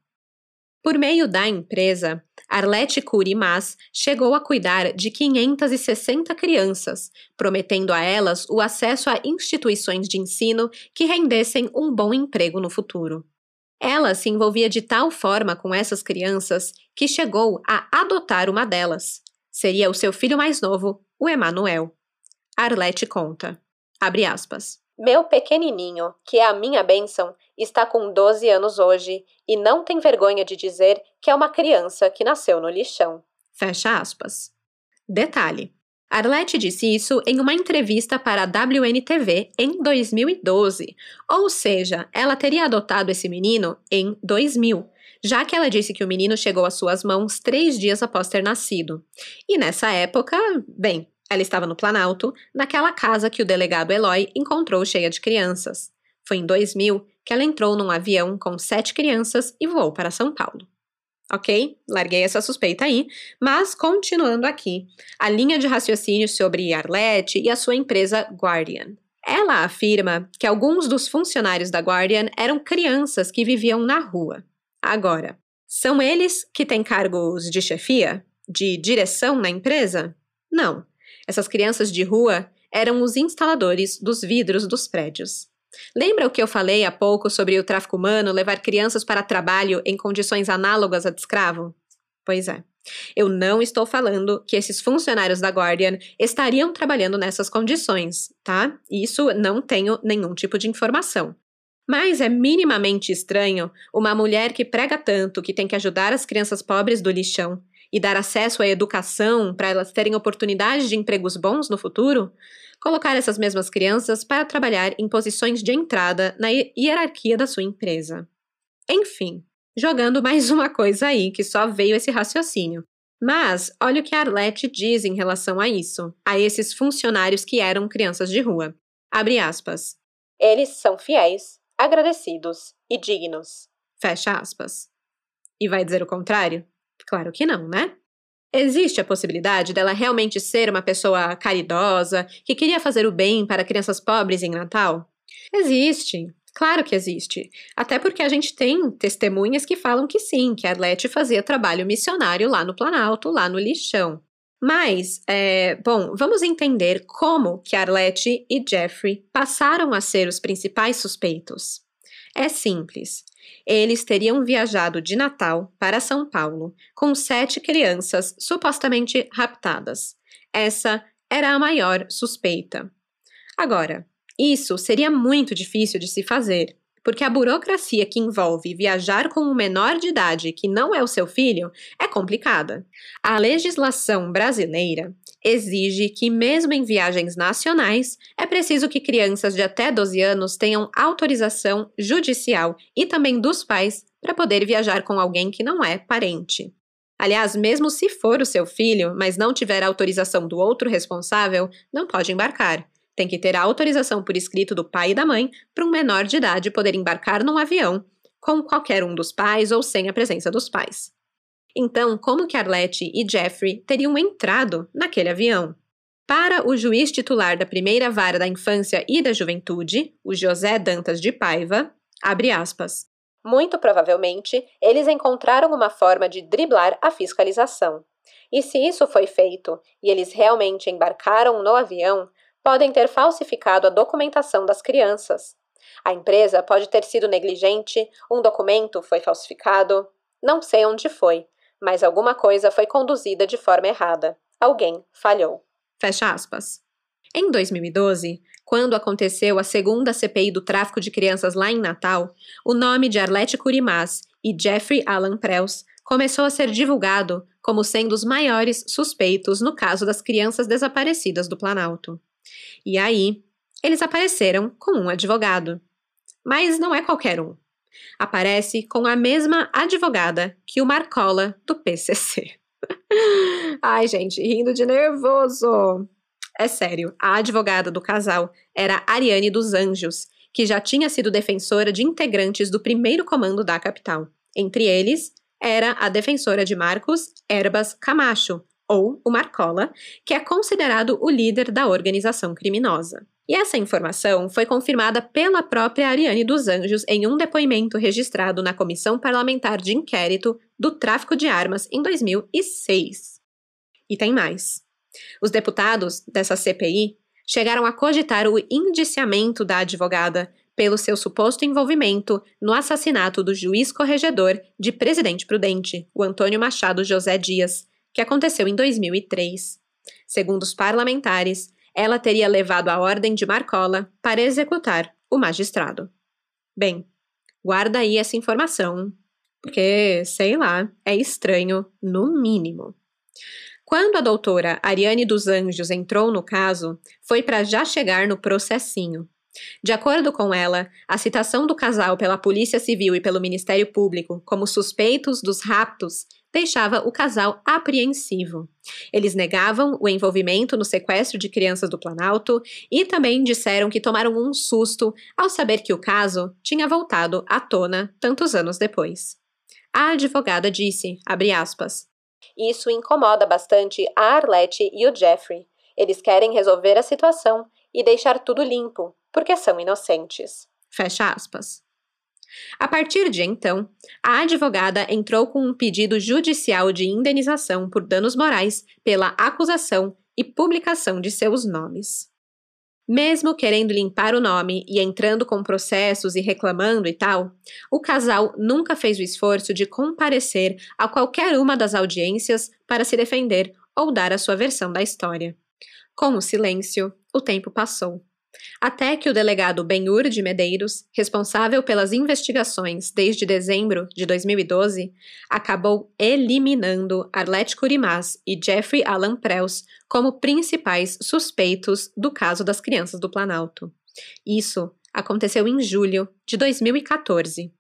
Por meio da empresa, Arlete Cury Mas chegou a cuidar de 560 crianças, prometendo a elas o acesso a instituições de ensino que rendessem um bom emprego no futuro. Ela se envolvia de tal forma com essas crianças que chegou a adotar uma delas. Seria o seu filho mais novo, o Emanuel. Arlete conta. Abre aspas. Meu pequenininho, que é a minha bênção, está com 12 anos hoje e não tem vergonha de dizer que é uma criança que nasceu no lixão. Fecha aspas. Detalhe: Arlette disse isso em uma entrevista para a WNTV em 2012, ou seja, ela teria adotado esse menino em 2000, já que ela disse que o menino chegou às suas mãos três dias após ter nascido. E nessa época, bem, ela estava no Planalto, naquela casa que o delegado Eloy encontrou cheia de crianças. Foi em 2000 que ela entrou num avião com sete crianças e voou para São Paulo. Ok? Larguei essa suspeita aí, mas continuando aqui, a linha de raciocínio sobre Arlette e a sua empresa Guardian. Ela afirma que alguns dos funcionários da Guardian eram crianças que viviam na rua. Agora, são eles que têm cargos de chefia? De direção na empresa? Não. Essas crianças de rua eram os instaladores dos vidros dos prédios. Lembra o que eu falei há pouco sobre o tráfico humano levar crianças para trabalho em condições análogas a de escravo? Pois é. Eu não estou falando que esses funcionários da Guardian estariam trabalhando nessas condições, tá? Isso não tenho nenhum tipo de informação. Mas é minimamente estranho uma mulher que prega tanto que tem que ajudar as crianças pobres do lixão e dar acesso à educação para elas terem oportunidades de empregos bons no futuro, colocar essas mesmas crianças para trabalhar em posições de entrada na hierarquia da sua empresa. Enfim, jogando mais uma coisa aí que só veio esse raciocínio. Mas olha o que a Arlette diz em relação a isso, a esses funcionários que eram crianças de rua. Abre aspas. Eles são fiéis, agradecidos e dignos. Fecha aspas. E vai dizer o contrário? Claro que não, né? Existe a possibilidade dela realmente ser uma pessoa caridosa, que queria fazer o bem para crianças pobres em Natal? Existe. Claro que existe. Até porque a gente tem testemunhas que falam que sim, que a Arlete fazia trabalho missionário lá no Planalto, lá no lixão. Mas, é, bom, vamos entender como que Arlete e Jeffrey passaram a ser os principais suspeitos. É simples. Eles teriam viajado de Natal para São Paulo com sete crianças supostamente raptadas. Essa era a maior suspeita. Agora, isso seria muito difícil de se fazer, porque a burocracia que envolve viajar com um menor de idade que não é o seu filho é complicada. A legislação brasileira exige que, mesmo em viagens nacionais, é preciso que crianças de até 12 anos tenham autorização judicial e também dos pais para poder viajar com alguém que não é parente. Aliás, mesmo se for o seu filho, mas não tiver autorização do outro responsável, não pode embarcar. Tem que ter a autorização por escrito do pai e da mãe para um menor de idade poder embarcar num avião com qualquer um dos pais ou sem a presença dos pais. Então, como que Arlette e Jeffrey teriam entrado naquele avião? Para o juiz titular da primeira vara da infância e da juventude, o José Dantas de Paiva, abre aspas. Muito provavelmente, eles encontraram uma forma de driblar a fiscalização. E se isso foi feito e eles realmente embarcaram no avião, podem ter falsificado a documentação das crianças. A empresa pode ter sido negligente, um documento foi falsificado, não sei onde foi, mas alguma coisa foi conduzida de forma errada. Alguém falhou. Fecha aspas. Em 2012, quando aconteceu a segunda CPI do tráfico de crianças lá em Natal, o nome de Arlette Curimás e Jeffrey Alan Prels começou a ser divulgado como sendo os maiores suspeitos no caso das crianças desaparecidas do Planalto. E aí, eles apareceram com um advogado. Mas não é qualquer um aparece com a mesma advogada que o Marcola do PCC. Ai, gente, rindo de nervoso. É sério, a advogada do casal era Ariane dos Anjos, que já tinha sido defensora de integrantes do primeiro comando da capital. Entre eles, era a defensora de Marcos Erbas Camacho, ou o Marcola, que é considerado o líder da organização criminosa. E essa informação foi confirmada pela própria Ariane dos Anjos em um depoimento registrado na Comissão Parlamentar de Inquérito do Tráfico de Armas em 2006. E tem mais. Os deputados dessa CPI chegaram a cogitar o indiciamento da advogada pelo seu suposto envolvimento no assassinato do juiz corregedor de Presidente Prudente, o Antônio Machado José Dias, que aconteceu em 2003. Segundo os parlamentares, ela teria levado a ordem de Marcola para executar o magistrado. Bem, guarda aí essa informação, porque, sei lá, é estranho, no mínimo. Quando a doutora Ariane dos Anjos entrou no caso, foi para já chegar no processinho. De acordo com ela, a citação do casal pela Polícia Civil e pelo Ministério Público como suspeitos dos raptos deixava o casal apreensivo. Eles negavam o envolvimento no sequestro de crianças do Planalto e também disseram que tomaram um susto ao saber que o caso tinha voltado à tona tantos anos depois. A advogada disse, aspas, Isso incomoda bastante a Arlette e o Jeffrey. Eles querem resolver a situação e deixar tudo limpo, porque são inocentes. Fecha aspas. A partir de então, a advogada entrou com um pedido judicial de indenização por danos morais pela acusação e publicação de seus nomes. Mesmo querendo limpar o nome e entrando com processos e reclamando e tal, o casal nunca fez o esforço de comparecer a qualquer uma das audiências para se defender ou dar a sua versão da história. Com o silêncio, o tempo passou. Até que o delegado Benhur de Medeiros, responsável pelas investigações desde dezembro de 2012, acabou eliminando Arlette Curimás e Jeffrey Alan Prels como principais suspeitos do caso das crianças do Planalto. Isso aconteceu em julho de 2014.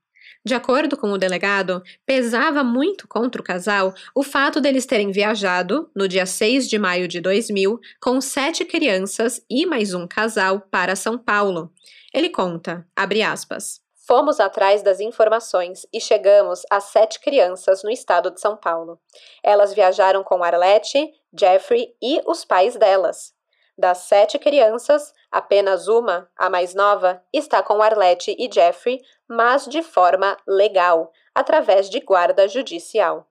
De acordo com o delegado, pesava muito contra o casal o fato deles terem viajado, no dia 6 de maio de 2000, com sete crianças e mais um casal para São Paulo. Ele conta, abre aspas. Fomos atrás das informações e chegamos a sete crianças no estado de São Paulo. Elas viajaram com Arlette, Jeffrey e os pais delas. Das sete crianças, apenas uma, a mais nova, está com Arlette e Jeffrey, mas de forma legal, através de guarda judicial.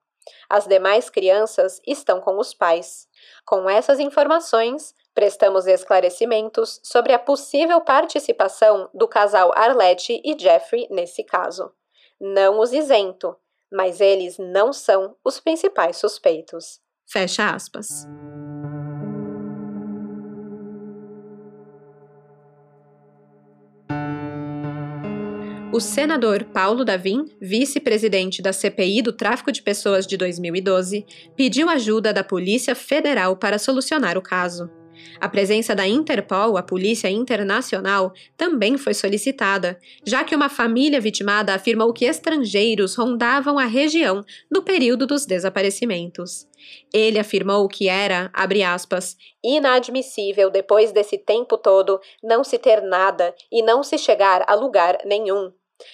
As demais crianças estão com os pais. Com essas informações, prestamos esclarecimentos sobre a possível participação do casal Arlette e Jeffrey nesse caso. Não os isento, mas eles não são os principais suspeitos. Fecha aspas. O senador Paulo Davim, vice-presidente da CPI do tráfico de pessoas de 2012, pediu ajuda da Polícia Federal para solucionar o caso. A presença da Interpol, a Polícia Internacional, também foi solicitada, já que uma família vitimada afirmou que estrangeiros rondavam a região no período dos desaparecimentos. Ele afirmou que era, abre aspas, inadmissível depois desse tempo todo não se ter nada e não se chegar a lugar nenhum.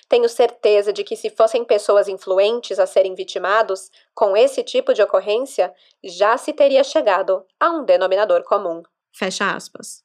Tenho certeza de que, se fossem pessoas influentes a serem vitimados, com esse tipo de ocorrência, já se teria chegado a um denominador comum. Fecha aspas.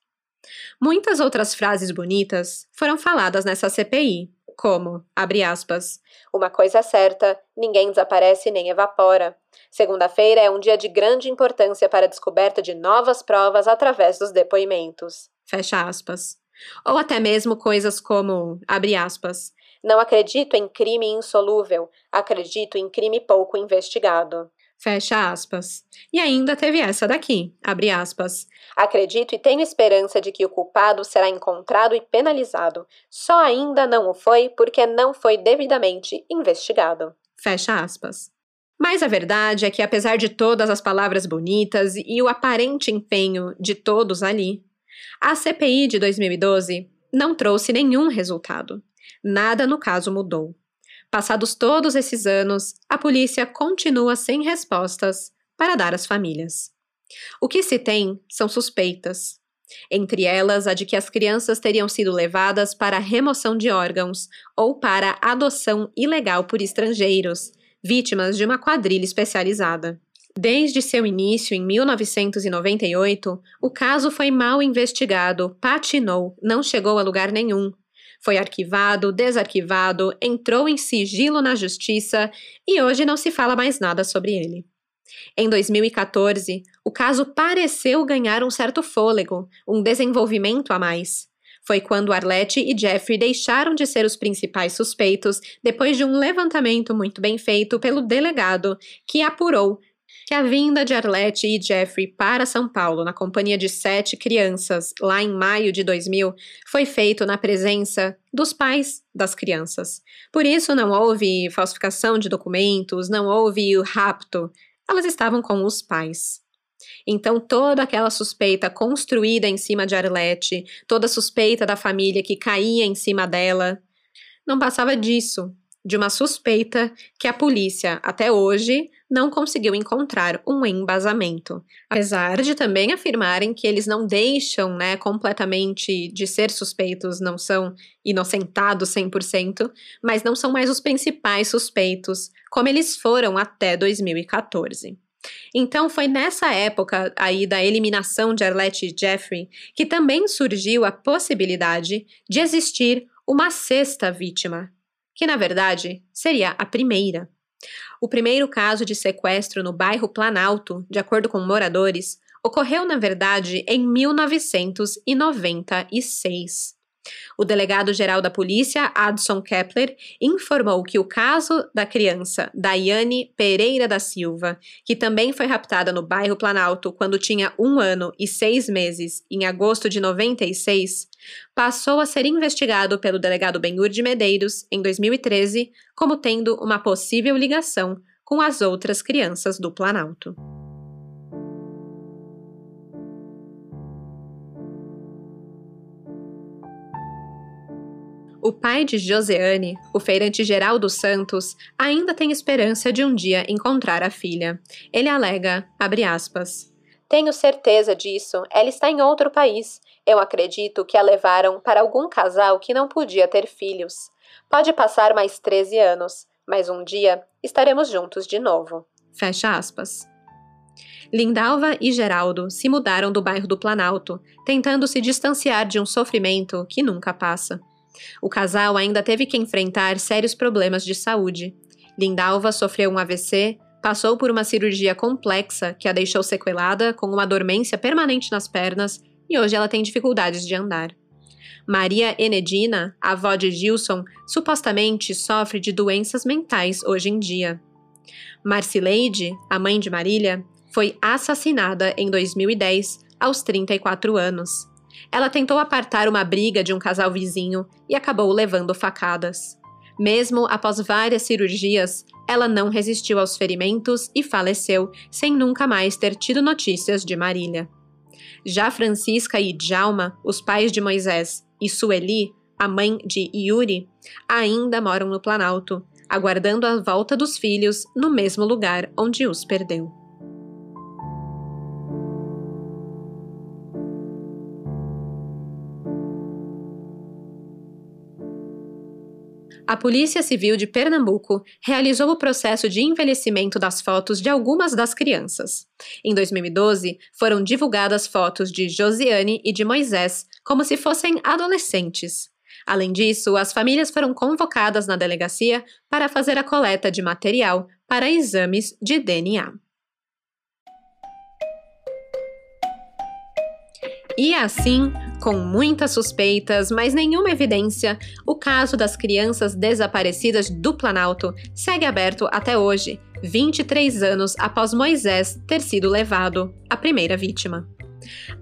Muitas outras frases bonitas foram faladas nessa CPI, como, abre aspas, uma coisa é certa, ninguém desaparece nem evapora. Segunda-feira é um dia de grande importância para a descoberta de novas provas através dos depoimentos. Fecha aspas. Ou até mesmo coisas como, abre aspas, não acredito em crime insolúvel, acredito em crime pouco investigado. Fecha aspas. E ainda teve essa daqui, abre aspas. Acredito e tenho esperança de que o culpado será encontrado e penalizado. Só ainda não o foi porque não foi devidamente investigado. Fecha aspas. Mas a verdade é que, apesar de todas as palavras bonitas e o aparente empenho de todos ali, a CPI de 2012 não trouxe nenhum resultado. Nada no caso mudou. Passados todos esses anos, a polícia continua sem respostas para dar às famílias. O que se tem são suspeitas. Entre elas, a de que as crianças teriam sido levadas para remoção de órgãos ou para adoção ilegal por estrangeiros, vítimas de uma quadrilha especializada. Desde seu início em 1998, o caso foi mal investigado, patinou, não chegou a lugar nenhum. Foi arquivado, desarquivado, entrou em sigilo na justiça e hoje não se fala mais nada sobre ele. Em 2014, o caso pareceu ganhar um certo fôlego, um desenvolvimento a mais. Foi quando Arlette e Jeffrey deixaram de ser os principais suspeitos depois de um levantamento muito bem feito pelo delegado, que apurou que a vinda de Arlette e Jeffrey para São Paulo na companhia de sete crianças, lá em maio de 2000, foi feito na presença dos pais das crianças. Por isso, não houve falsificação de documentos, não houve o rapto. Elas estavam com os pais. Então, toda aquela suspeita construída em cima de Arlette, toda suspeita da família que caía em cima dela, não passava disso, de uma suspeita que a polícia, até hoje, não conseguiu encontrar um embasamento. Apesar de também afirmarem que eles não deixam né, completamente de ser suspeitos, não são inocentados 100%, mas não são mais os principais suspeitos, como eles foram até 2014. Então foi nessa época aí da eliminação de Arlette e Jeffrey que também surgiu a possibilidade de existir uma sexta vítima, que na verdade seria a primeira. O primeiro caso de sequestro no bairro Planalto, de acordo com moradores, ocorreu na verdade em 1996. O delegado-geral da polícia, Adson Kepler, informou que o caso da criança Daiane Pereira da Silva, que também foi raptada no bairro Planalto quando tinha um ano e seis meses, em agosto de 96, passou a ser investigado pelo delegado Benhur de Medeiros em 2013 como tendo uma possível ligação com as outras crianças do Planalto. O pai de Joseane, o feirante Geraldo Santos, ainda tem esperança de um dia encontrar a filha. Ele alega, aspas, Tenho certeza disso, ela está em outro país. Eu acredito que a levaram para algum casal que não podia ter filhos. Pode passar mais 13 anos, mas um dia estaremos juntos de novo. Fecha aspas. Lindalva e Geraldo se mudaram do bairro do Planalto, tentando se distanciar de um sofrimento que nunca passa. O casal ainda teve que enfrentar sérios problemas de saúde. Lindalva sofreu um AVC, passou por uma cirurgia complexa que a deixou sequelada, com uma dormência permanente nas pernas, e hoje ela tem dificuldades de andar. Maria Enedina, avó de Gilson, supostamente sofre de doenças mentais hoje em dia. Marcileide, a mãe de Marília, foi assassinada em 2010, aos 34 anos. Ela tentou apartar uma briga de um casal vizinho e acabou levando facadas. Mesmo após várias cirurgias, ela não resistiu aos ferimentos e faleceu sem nunca mais ter tido notícias de Marília. Já Francisca e Djalma, os pais de Moisés, e Sueli, a mãe de Yuri, ainda moram no Planalto, aguardando a volta dos filhos no mesmo lugar onde os perdeu. A Polícia Civil de Pernambuco realizou o processo de envelhecimento das fotos de algumas das crianças. Em 2012, foram divulgadas fotos de Josiane e de Moisés como se fossem adolescentes. Além disso, as famílias foram convocadas na delegacia para fazer a coleta de material para exames de DNA. E assim, com muitas suspeitas, mas nenhuma evidência, o caso das crianças desaparecidas do Planalto segue aberto até hoje, 23 anos após Moisés ter sido levado, a primeira vítima.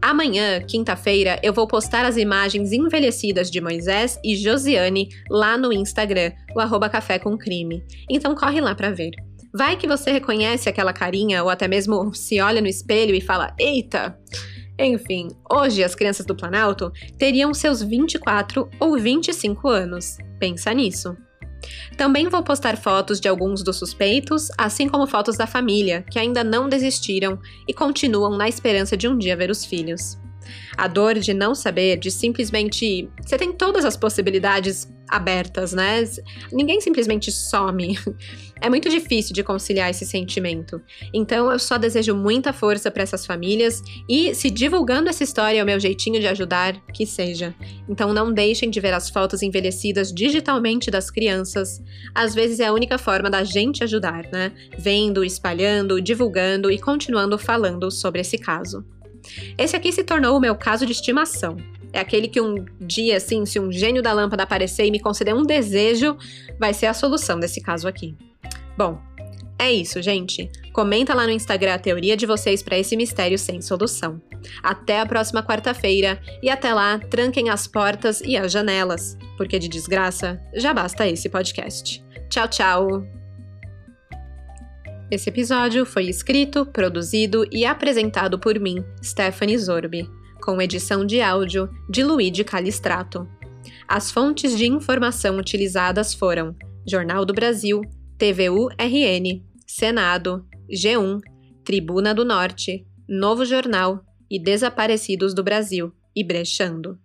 Amanhã, quinta-feira, eu vou postar as imagens envelhecidas de Moisés e Josiane lá no Instagram, o arroba café com crime. Então corre lá para ver. Vai que você reconhece aquela carinha ou até mesmo se olha no espelho e fala: Eita! Enfim, hoje as crianças do Planalto teriam seus 24 ou 25 anos. Pensa nisso. Também vou postar fotos de alguns dos suspeitos, assim como fotos da família, que ainda não desistiram e continuam na esperança de um dia ver os filhos. A dor de não saber, de simplesmente. Você tem todas as possibilidades abertas, né? Ninguém simplesmente some. É muito difícil de conciliar esse sentimento. Então eu só desejo muita força para essas famílias e se divulgando essa história é o meu jeitinho de ajudar, que seja. Então não deixem de ver as fotos envelhecidas digitalmente das crianças. Às vezes é a única forma da gente ajudar, né? Vendo, espalhando, divulgando e continuando falando sobre esse caso. Esse aqui se tornou o meu caso de estimação. É aquele que um dia, assim, se um gênio da lâmpada aparecer e me conceder um desejo, vai ser a solução desse caso aqui. Bom, é isso, gente. Comenta lá no Instagram a teoria de vocês para esse mistério sem solução. Até a próxima quarta-feira e até lá, tranquem as portas e as janelas, porque de desgraça já basta esse podcast. Tchau, tchau! Esse episódio foi escrito, produzido e apresentado por mim, Stephanie Zorbi com edição de áudio de Luigi Calistrato. As fontes de informação utilizadas foram Jornal do Brasil, TVU-RN, Senado, G1, Tribuna do Norte, Novo Jornal e Desaparecidos do Brasil, e Brechando.